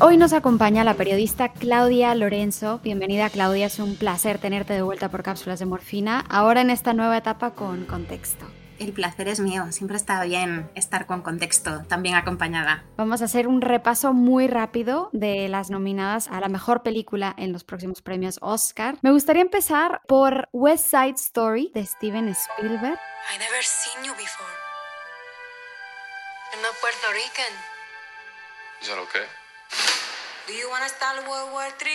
Hoy nos acompaña la periodista Claudia Lorenzo. Bienvenida Claudia, es un placer tenerte de vuelta por Cápsulas de Morfina, ahora en esta nueva etapa con contexto. El placer es mío, siempre está bien estar con contexto, también acompañada. Vamos a hacer un repaso muy rápido de las nominadas a la mejor película en los próximos premios Oscar. Me gustaría empezar por West Side Story de Steven Spielberg. I never seen you before. I'm not Puerto Rican. Is that okay? Do you want to start World War III?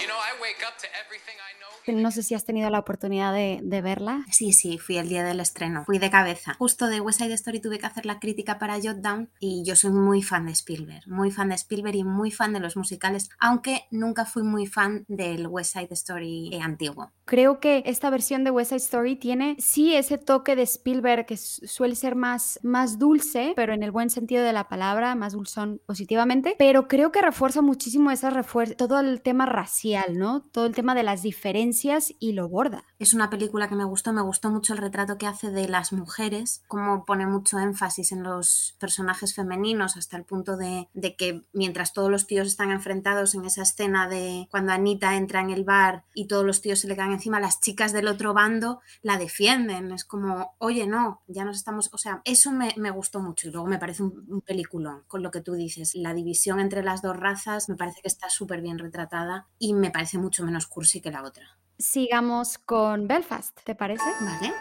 You know, I wake up to everything I know. No sé si has tenido la oportunidad de, verla. Sí, sí, fui el día del estreno. Fui de cabeza. Justo de West Side Story tuve que hacer la crítica para Jotdown y yo soy muy fan de Spielberg. Muy fan de Spielberg y muy fan de los musicales, aunque nunca fui muy fan del West Side Story eh, antiguo. Creo que esta versión de West Side Story tiene sí ese toque de Spielberg que suele ser más, más dulce, pero en el buen sentido de la palabra, más dulzón positivamente, pero creo que refuerza muchísimo esa todo el tema racial, ¿no? Todo el tema de las diferencias y lo borda. Es una película que me gustó, me gustó mucho el retrato que hace de las mujeres, como pone mucho énfasis en los personajes femeninos hasta el punto de, que mientras todos los tíos están enfrentados en esa escena de cuando Anita entra en el bar y todos los tíos se le caen encima, las chicas del otro bando la defienden, es como, oye, no, ya nos estamos, o sea, eso me, gustó mucho y luego me parece un, un peliculón con lo que tú dices, la división entre las dos razas me parece que está súper bien retratada y me parece mucho menos cursi que la otra. Sigamos con Belfast, ¿te parece? Vale.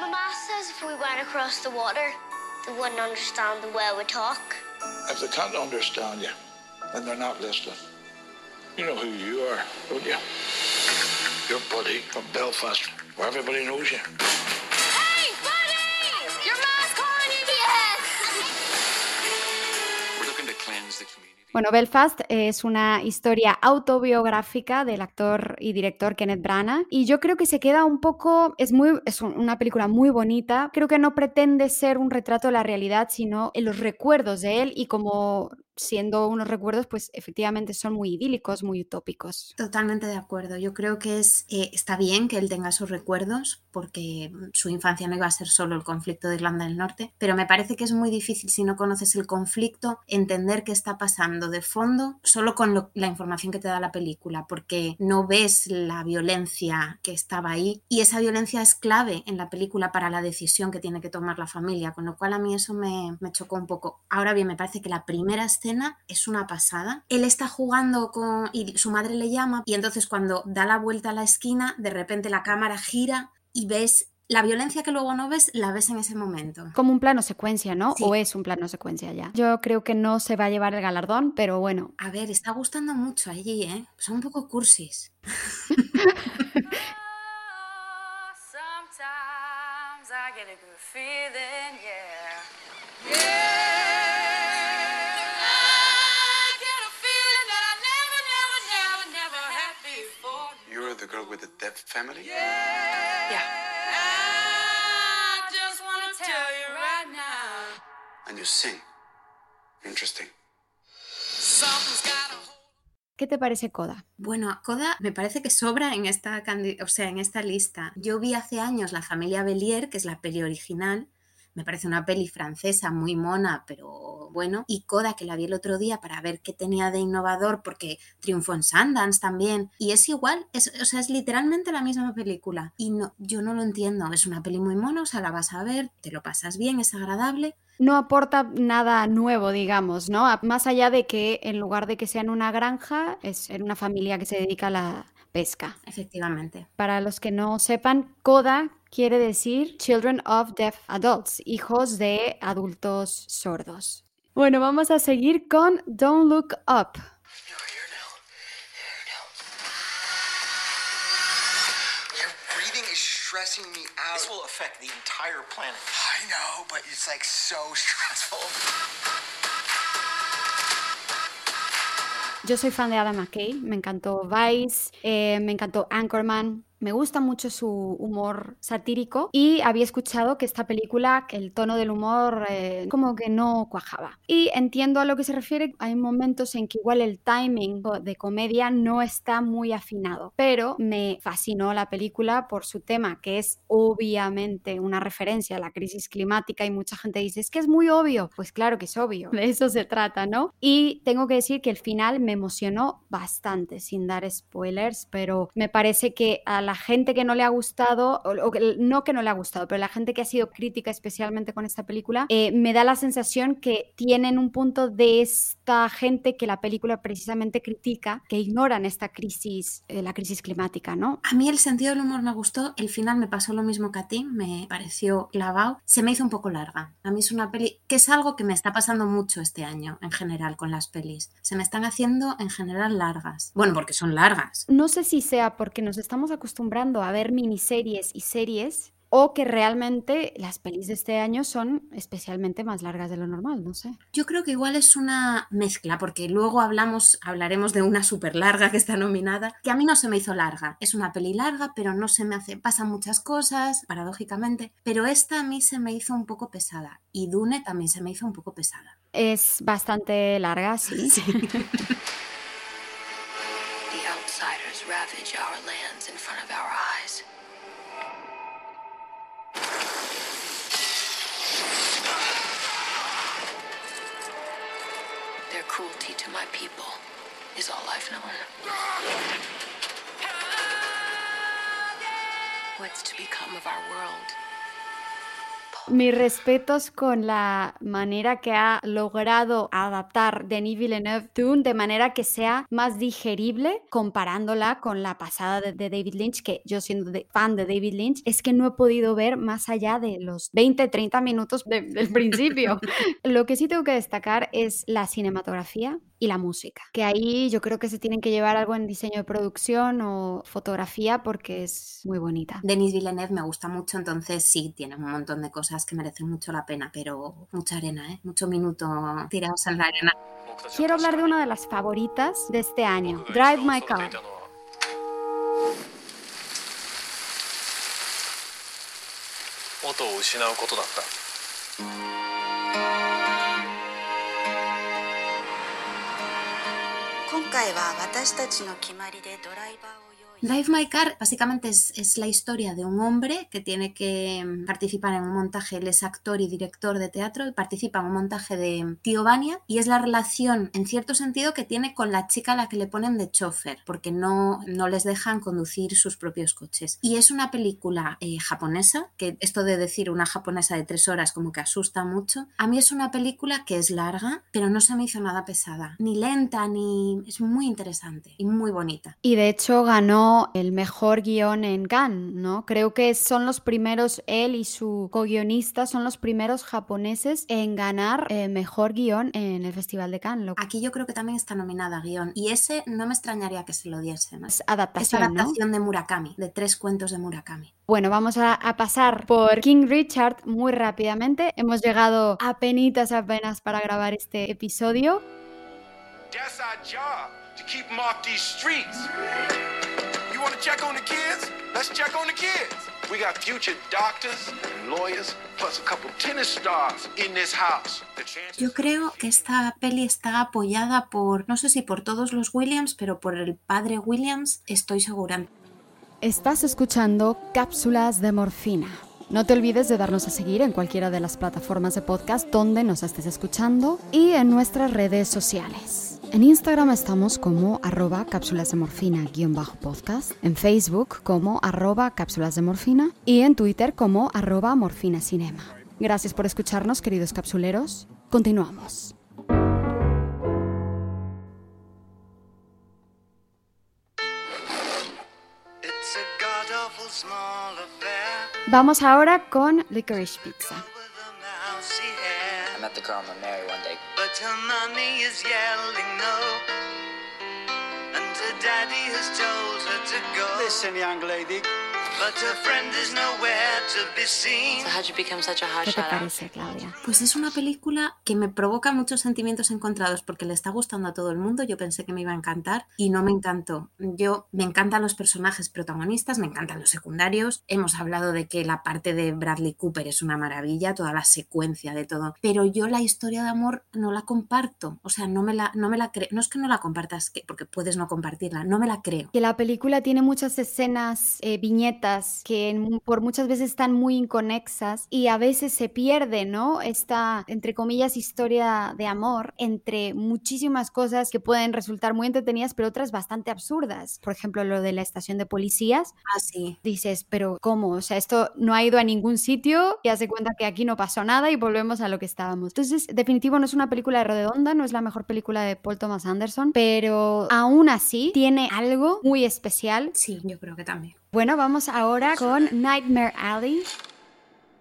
Mama says if we went across the water, they wouldn't understand the way we talk. If they can't understand you, then they're not listening. You know who you are, don't you? You're Buddy from Belfast, where everybody knows you. Hey, Buddy! Your mom's calling you. Yes! We're looking to cleanse the community. Bueno, Belfast es una historia autobiográfica del actor y director Kenneth Branagh y yo creo que se queda un poco, es muy, es una película muy bonita, creo que no pretende ser un retrato de la realidad, sino en los recuerdos de él y como siendo unos recuerdos, pues efectivamente son muy idílicos, muy utópicos. Totalmente de acuerdo. Yo creo que es, eh, está bien que él tenga sus recuerdos, porque su infancia no iba a ser solo el conflicto de Irlanda del Norte, pero me parece que es muy difícil si no conoces el conflicto entender qué está pasando de fondo solo con la información que te da la película, porque no ves la violencia que estaba ahí y esa violencia es clave en la película para la decisión que tiene que tomar la familia, con lo cual a mí eso me, me chocó un poco. Ahora bien, me parece que la primera escena es una pasada. Él está jugando con y su madre le llama y entonces cuando da la vuelta a la esquina, de repente la cámara gira y ves la violencia que luego no ves, la ves en ese momento. Como un plano secuencia, ¿no? O es un plano secuencia ya. Yo creo que no se va a llevar el galardón, pero bueno. A ver, está gustando mucho allí, ¿eh? Son un poco cursis. girl with the deaf family? Yeah. Yeah. I just want to tell you right now. And you sing. Interesting. ¿Qué te parece Coda? Bueno, Coda me parece que sobra en esta, o sea, en esta lista. Yo vi hace años La familia Bellier, que es la peli original, me parece una peli francesa muy mona, pero bueno. Y Coda, que la vi el otro día para ver qué tenía de innovador, porque triunfó en Sundance también. Y es igual, es, o sea, es literalmente la misma película. Y no, yo no lo entiendo. Es una peli muy mona, o sea, la vas a ver, te lo pasas bien, es agradable no aporta nada nuevo, digamos, ¿no? Más allá de que en lugar de que sea en una granja, es en una familia que se dedica a la pesca. Efectivamente. Para los que no sepan, CODA quiere decir Children of Deaf Adults, hijos de adultos sordos. Bueno, vamos a seguir con Don't Look Up. stressing me out. This will affect the entire planet. I know, but it's like so stressful. Yo soy fan de Adam McKay, me encantó Vice, eh, me encantó Anchorman, me gusta mucho su humor satírico y había escuchado que esta película, que el tono del humor eh, como que no cuajaba. Y entiendo a lo que se refiere, hay momentos en que igual el timing de comedia no está muy afinado, pero me fascinó la película por su tema, que es obviamente una referencia a la crisis climática y mucha gente dice, es que es muy obvio. Pues claro que es obvio, de eso se trata, ¿no? Y tengo que decir que el final me emocionó bastante, sin dar spoilers, pero me parece que a la gente que no le ha gustado, o, no que no le ha gustado, pero la gente que ha sido crítica especialmente con esta película, eh, me da la sensación que tienen un punto de esta gente que la película precisamente critica, que ignoran esta crisis, eh, la crisis climática, ¿no? A mí el sentido del humor me gustó, el final me pasó lo mismo que a ti, me pareció clavado, se me hizo un poco larga. A mí es una peli que es algo que me está pasando mucho este año en general con las pelis. Se me están haciendo en general largas. Bueno, porque son largas. No sé si sea porque nos estamos acostumbrando a ver miniseries y series o que realmente las pelis de este año son especialmente más largas de lo normal, no sé. Yo creo que igual es una mezcla, porque luego hablamos, hablaremos de una súper larga que está nominada, que a mí no se me hizo larga. Es una peli larga, pero no se me hace, pasan muchas cosas, paradójicamente, pero esta a mí se me hizo un poco pesada y Dune también se me hizo un poco pesada. Es bastante larga, sí. sí. ravage our lands in front of our eyes. Their cruelty to my people is all I've known. What's to become of our world? Mis respetos con la manera que ha logrado adaptar Denis Villeneuve Dune de manera que sea más digerible comparándola con la pasada de, David Lynch, que yo siendo fan de David Lynch, es que no he podido ver más allá de los 20, 30 minutos del principio. Lo que sí tengo que destacar es la cinematografía y la música, que ahí yo creo que se tienen que llevar algo en diseño de producción o fotografía porque es muy bonita. Denis Villeneuve me gusta mucho, entonces sí, tiene un montón de cosas que merecen mucho la pena, pero mucha arena, ¿eh? mucho minuto tirados en la arena. Quiero hablar de una de las favoritas de este año, Drive My Car. Life My Car básicamente es, es, la historia de un hombre que tiene que mm, participar en un montaje, él es actor y director de teatro y participa en un montaje de Tío Bania y es la relación en cierto sentido que tiene con la chica a la que le ponen de chofer porque no, no les dejan conducir sus propios coches. Y es una película eh, japonesa, que esto de decir una japonesa de tres horas como que asusta mucho, a mí es una película que es larga pero no se me hizo nada pesada, ni lenta, ni... es muy interesante y muy bonita. Y de hecho ganó el mejor guion en Cannes, ¿no? Creo que son los primeros, él y su co-guionista son los primeros japoneses en ganar eh, mejor guion en el Festival de Cannes. Aquí yo creo que también está nominada guion y ese no me extrañaría que se lo diesen. Es adaptación, es adaptación de Murakami, de tres cuentos de Murakami. Bueno, vamos a, pasar por King Richard muy rápidamente. Hemos llegado a penitas apenas para grabar este episodio. Yo creo que esta peli está apoyada por, no sé si por todos los Williams, pero por el padre Williams, estoy segura. Estás escuchando Cápsulas de Morfina. No te olvides de darnos a seguir en cualquiera de las plataformas de podcast donde nos estés escuchando y en nuestras redes sociales. En Instagram estamos como arroba cápsulas de morfina guion bajo podcast, en Facebook como arroba cápsulas de morfina y en Twitter como arroba morfina cinema. Gracias por escucharnos, queridos capsuleros. Continuamos. Vamos ahora con Licorice Pizza. I met the girl I'm gonna marry one day. Her mommy is yelling no. And her daddy has told to go. Listen, young lady. ¿Qué te parece, Claudia? Pues es una película que me provoca muchos sentimientos encontrados porque le está gustando a todo el mundo. Yo pensé que me iba a encantar y no me encantó. Yo me encantan los personajes protagonistas, me encantan los secundarios. Hemos hablado de que la parte de Bradley Cooper es una maravilla, toda la secuencia de todo. Pero yo la historia de amor no la comparto. O sea, no me la, no me la creo. No es que no la compartas, porque puedes no compartirla. No me la creo. Que la película tiene muchas escenas, eh, viñetas que por muchas veces están muy inconexas y a veces se pierde, ¿no? Esta, entre comillas, historia de amor entre muchísimas cosas que pueden resultar muy entretenidas, pero otras bastante absurdas. Por ejemplo, lo de la estación de policías. Ah, sí. Dices, pero ¿cómo? O sea, esto no ha ido a ningún sitio y hace cuenta que aquí no pasó nada y volvemos a lo que estábamos. Entonces, definitivo, no es una película de redonda, no es la mejor película de Paul Thomas Anderson, pero aún así tiene algo muy especial. Sí, yo creo que también. Bueno, vamos ahora con Nightmare Alley.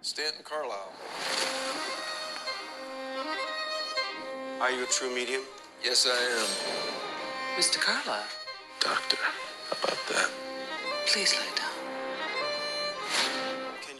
Stanton Carlisle. Are you a true medium? Yes, I am. Mr. Carlisle. Doctor, how about that? Please lay down.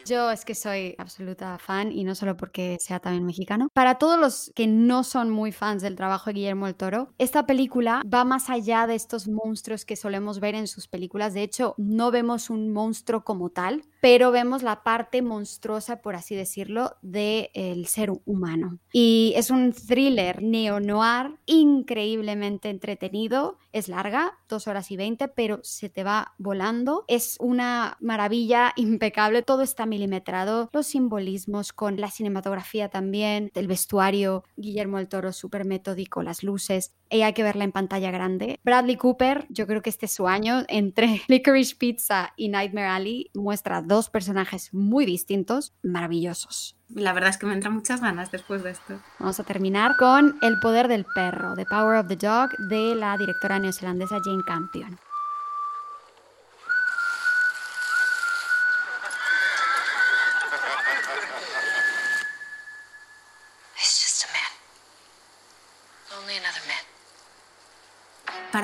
Yo es que soy absoluta fan y no solo porque sea también mexicano. Para todos los que no son muy fans del trabajo de Guillermo del Toro, esta película va más allá de estos monstruos que solemos ver en sus películas. De hecho, no vemos un monstruo como tal, pero vemos la parte monstruosa, por así decirlo, del ser humano. Y es un thriller neo-noir increíblemente entretenido. Es larga, dos horas y veinte, pero se te va volando. Es una maravilla impecable. Todo está milimetrado, los simbolismos con la cinematografía también, el vestuario, Guillermo del Toro súper metódico, las luces, y hay que verla en pantalla grande. Bradley Cooper, yo creo que este es su año, entre Licorice Pizza y Nightmare Alley, muestra dos personajes muy distintos, maravillosos. La verdad es que me entran muchas ganas después de esto. Vamos a terminar con El poder del perro, The Power of the Dog, de la directora neozelandesa Jane Campion.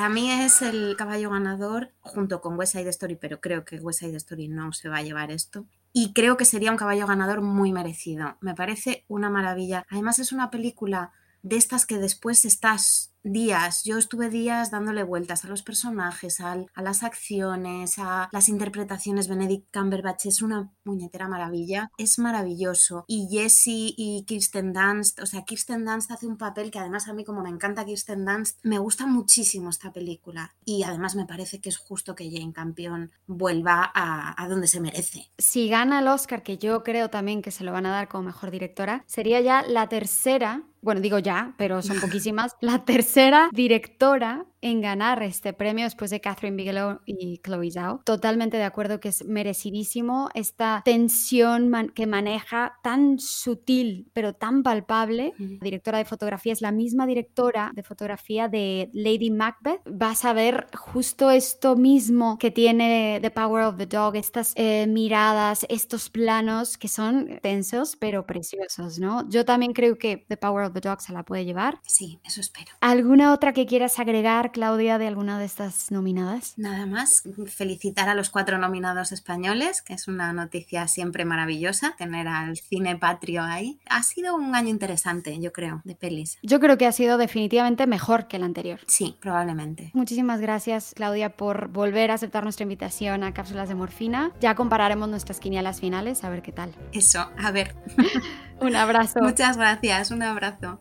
Para mí es el caballo ganador junto con West Side Story, pero creo que West Side Story no se va a llevar esto. Y creo que sería un caballo ganador muy merecido. Me parece una maravilla. Además es una película de estas que después estás días, yo estuve días dándole vueltas a los personajes, a las acciones, a las interpretaciones. Benedict Cumberbatch es una muñetera maravilla, es maravilloso. Y Jesse y Kirsten Dunst, o sea, Kirsten Dunst hace un papel que además a mí como me encanta Kirsten Dunst, me gusta muchísimo esta película. Y además me parece que es justo que Jane Campion vuelva a, a donde se merece. Si gana el Oscar, que yo creo también que se lo van a dar como mejor directora, sería ya la tercera, bueno, digo ya, pero son poquísimas, la tercera directora en ganar este premio después de Catherine Bigelow y Chloe Zhao. Totalmente de acuerdo que es merecidísimo esta tensión que maneja tan sutil pero tan palpable. La directora de fotografía es la misma directora de fotografía de Lady Macbeth. Vas a ver justo esto mismo que tiene The Power of the Dog, estas eh, miradas, estos planos que son tensos pero preciosos, ¿no? Yo también creo que The Power of the Dog se la puede llevar. Sí, eso espero. ¿Alguna otra que quieras agregar, Claudia, de alguna de estas nominadas? Nada más, felicitar a los cuatro nominados españoles, que es una noticia siempre maravillosa, tener al cine patrio ahí. Ha sido un año interesante, yo creo, de pelis. Yo creo que ha sido definitivamente mejor que el anterior. Sí, probablemente. Muchísimas gracias, Claudia, por volver a aceptar nuestra invitación a Cápsulas de Morfina. Ya compararemos nuestras quinielas finales, a ver qué tal. Eso, a ver. un abrazo. Muchas gracias, un abrazo.